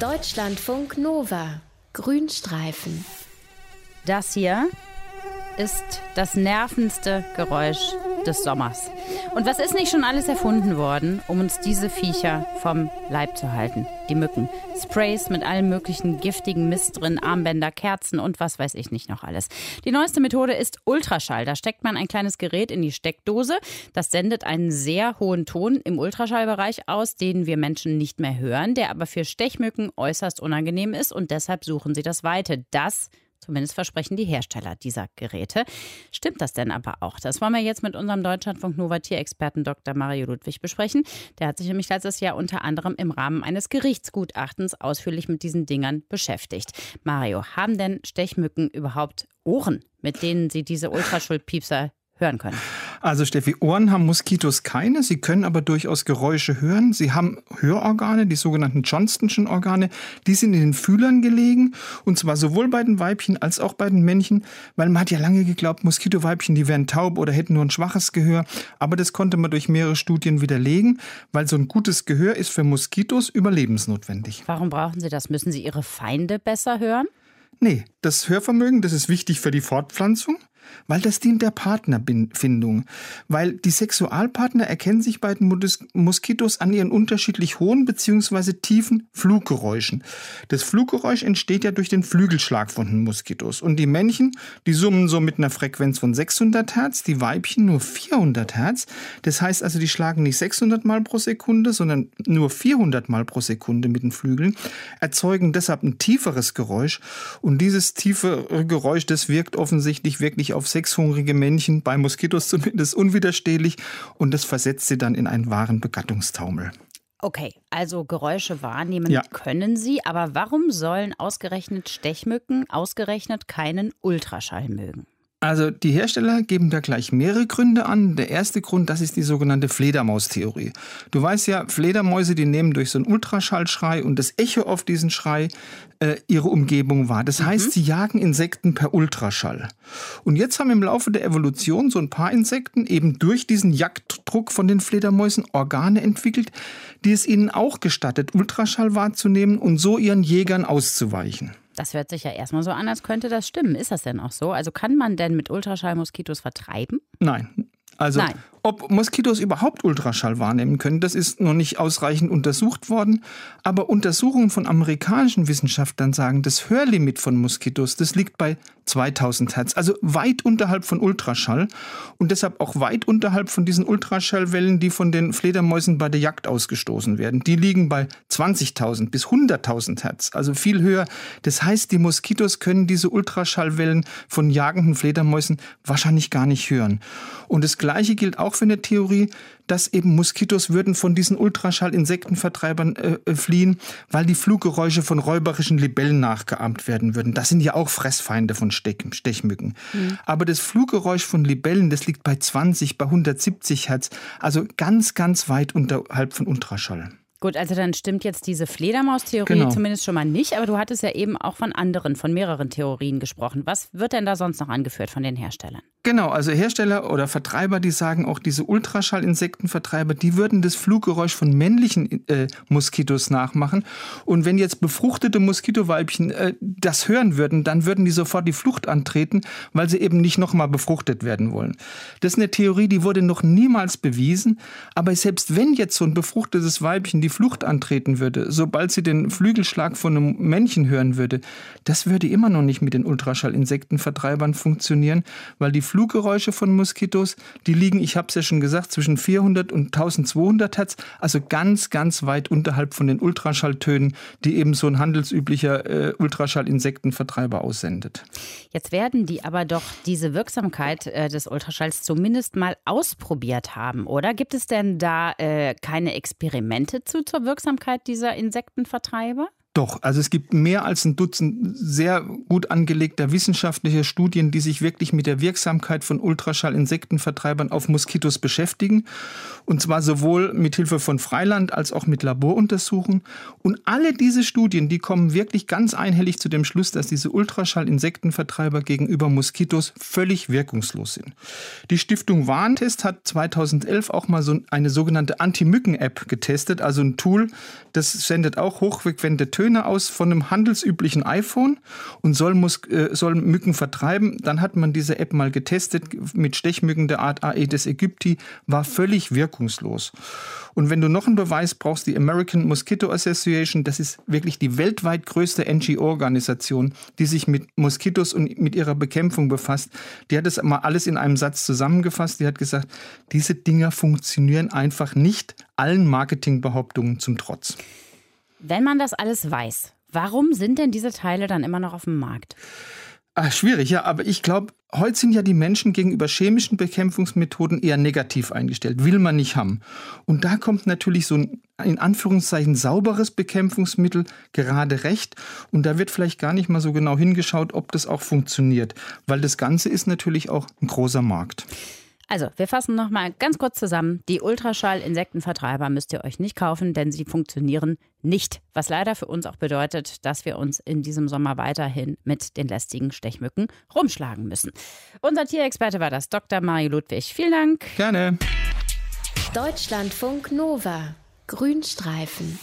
Deutschlandfunk Nova. Grünstreifen. Das hier ist das nervendste Geräusch des Sommers. Und was ist nicht schon alles erfunden worden, um uns diese Viecher vom Leib zu halten? Die Mücken. Sprays mit allem möglichen giftigen Mist drin, Armbänder, Kerzen und was weiß ich nicht noch alles. Die neueste Methode ist Ultraschall. Da steckt man ein kleines Gerät in die Steckdose. Das sendet einen sehr hohen Ton im Ultraschallbereich aus, den wir Menschen nicht mehr hören, der aber für Stechmücken äußerst unangenehm ist und deshalb suchen sie das Weite. Das Zumindest versprechen die Hersteller dieser Geräte. Stimmt das denn aber auch? Das wollen wir jetzt mit unserem Deutschlandfunk Nova Tierexperten Dr. Mario Ludwig besprechen. Der hat sich nämlich letztes Jahr unter anderem im Rahmen eines Gerichtsgutachtens ausführlich mit diesen Dingern beschäftigt. Mario, haben denn Stechmücken überhaupt Ohren, mit denen sie diese Ultraschallpiepser hören können? Also Steffi, Ohren haben Moskitos keine, sie können aber durchaus Geräusche hören. Sie haben Hörorgane, die sogenannten Johnstonschen Organe, die sind in den Fühlern gelegen und zwar sowohl bei den Weibchen als auch bei den Männchen, weil man hat ja lange geglaubt, Moskitoweibchen, die wären taub oder hätten nur ein schwaches Gehör, aber das konnte man durch mehrere Studien widerlegen, weil so ein gutes Gehör ist für Moskitos überlebensnotwendig. Warum brauchen sie das? Müssen sie ihre Feinde besser hören? Nee, das Hörvermögen, das ist wichtig für die Fortpflanzung. Weil das dient der Partnerfindung. Weil die Sexualpartner erkennen sich bei den Moskitos an ihren unterschiedlich hohen bzw. tiefen Fluggeräuschen. Das Fluggeräusch entsteht ja durch den Flügelschlag von den Moskitos. Und die Männchen, die summen so mit einer Frequenz von 600 Hertz, die Weibchen nur 400 Hertz. Das heißt also, die schlagen nicht 600 Mal pro Sekunde, sondern nur 400 Mal pro Sekunde mit den Flügeln, erzeugen deshalb ein tieferes Geräusch. Und dieses tiefe Geräusch, das wirkt offensichtlich wirklich auf auf sechshungrige Männchen, bei Moskitos zumindest unwiderstehlich und das versetzt sie dann in einen wahren Begattungstaumel. Okay, also Geräusche wahrnehmen ja. können sie, aber warum sollen ausgerechnet Stechmücken ausgerechnet keinen Ultraschall mögen? Also die Hersteller geben da gleich mehrere Gründe an. Der erste Grund, das ist die sogenannte Fledermaustheorie. Du weißt ja, Fledermäuse, die nehmen durch so einen Ultraschallschrei und das Echo auf diesen Schrei äh, ihre Umgebung wahr. Das mhm. heißt, sie jagen Insekten per Ultraschall. Und jetzt haben im Laufe der Evolution so ein paar Insekten eben durch diesen Jagddruck von den Fledermäusen Organe entwickelt, die es ihnen auch gestattet, Ultraschall wahrzunehmen und so ihren Jägern auszuweichen. Das hört sich ja erstmal so an, als könnte das stimmen. Ist das denn auch so? Also kann man denn mit Ultraschall Moskitos vertreiben? Nein. Also Nein. Ob Moskitos überhaupt Ultraschall wahrnehmen können, das ist noch nicht ausreichend untersucht worden. Aber Untersuchungen von amerikanischen Wissenschaftlern sagen, das Hörlimit von Moskitos, das liegt bei 2000 Hertz, also weit unterhalb von Ultraschall und deshalb auch weit unterhalb von diesen Ultraschallwellen, die von den Fledermäusen bei der Jagd ausgestoßen werden. Die liegen bei 20.000 bis 100.000 Hertz, also viel höher. Das heißt, die Moskitos können diese Ultraschallwellen von jagenden Fledermäusen wahrscheinlich gar nicht hören. Und das Gleiche gilt auch auch für eine Theorie, dass eben Moskitos würden von diesen Ultraschall-Insektenvertreibern äh, äh, fliehen, weil die Fluggeräusche von räuberischen Libellen nachgeahmt werden würden. Das sind ja auch Fressfeinde von Stech Stechmücken. Mhm. Aber das Fluggeräusch von Libellen, das liegt bei 20, bei 170 Hertz, also ganz, ganz weit unterhalb von Ultraschall. Gut, also dann stimmt jetzt diese Fledermaus-Theorie genau. zumindest schon mal nicht, aber du hattest ja eben auch von anderen, von mehreren Theorien gesprochen. Was wird denn da sonst noch angeführt von den Herstellern? Genau, also Hersteller oder Vertreiber, die sagen auch, diese Ultraschallinsektenvertreiber, die würden das Fluggeräusch von männlichen äh, Moskitos nachmachen. Und wenn jetzt befruchtete Moskitoweibchen äh, das hören würden, dann würden die sofort die Flucht antreten, weil sie eben nicht nochmal befruchtet werden wollen. Das ist eine Theorie, die wurde noch niemals bewiesen. Aber selbst wenn jetzt so ein befruchtetes Weibchen die Flucht antreten würde, sobald sie den Flügelschlag von einem Männchen hören würde, das würde immer noch nicht mit den Ultraschallinsektenvertreibern funktionieren, weil die Fluggeräusche von Moskitos, die liegen, ich habe es ja schon gesagt, zwischen 400 und 1200 Hertz, also ganz, ganz weit unterhalb von den Ultraschalltönen, die eben so ein handelsüblicher äh, Ultraschallinsektenvertreiber aussendet. Jetzt werden die aber doch diese Wirksamkeit äh, des Ultraschalls zumindest mal ausprobiert haben, oder? Gibt es denn da äh, keine Experimente zu zur Wirksamkeit dieser Insektenvertreiber? Doch, also es gibt mehr als ein Dutzend sehr gut angelegter wissenschaftlicher Studien, die sich wirklich mit der Wirksamkeit von Ultraschall-Insektenvertreibern auf Moskitos beschäftigen. Und zwar sowohl mit Hilfe von Freiland als auch mit Laboruntersuchungen. Und alle diese Studien, die kommen wirklich ganz einhellig zu dem Schluss, dass diese Ultraschall-Insektenvertreiber gegenüber Moskitos völlig wirkungslos sind. Die Stiftung Warntest hat 2011 auch mal so eine sogenannte Anti-Mücken-App getestet, also ein Tool, das sendet auch hochfrequente Töne aus von einem handelsüblichen iPhone und soll, Mus äh, soll Mücken vertreiben. Dann hat man diese App mal getestet mit Stechmücken der Art Aedes aegypti, war völlig wirkungslos. Und wenn du noch einen Beweis brauchst, die American Mosquito Association, das ist wirklich die weltweit größte NGO-Organisation, die sich mit Moskitos und mit ihrer Bekämpfung befasst. Die hat das mal alles in einem Satz zusammengefasst. Die hat gesagt, diese Dinger funktionieren einfach nicht, allen Marketingbehauptungen zum Trotz. Wenn man das alles weiß, warum sind denn diese Teile dann immer noch auf dem Markt? Ach, schwierig, ja, aber ich glaube, heute sind ja die Menschen gegenüber chemischen Bekämpfungsmethoden eher negativ eingestellt, will man nicht haben. Und da kommt natürlich so ein in Anführungszeichen sauberes Bekämpfungsmittel gerade recht. Und da wird vielleicht gar nicht mal so genau hingeschaut, ob das auch funktioniert, weil das Ganze ist natürlich auch ein großer Markt. Also, wir fassen noch mal ganz kurz zusammen. Die Ultraschall-Insektenvertreiber müsst ihr euch nicht kaufen, denn sie funktionieren nicht. Was leider für uns auch bedeutet, dass wir uns in diesem Sommer weiterhin mit den lästigen Stechmücken rumschlagen müssen. Unser Tierexperte war das Dr. Mario Ludwig. Vielen Dank. Gerne. Deutschlandfunk Nova. Grünstreifen.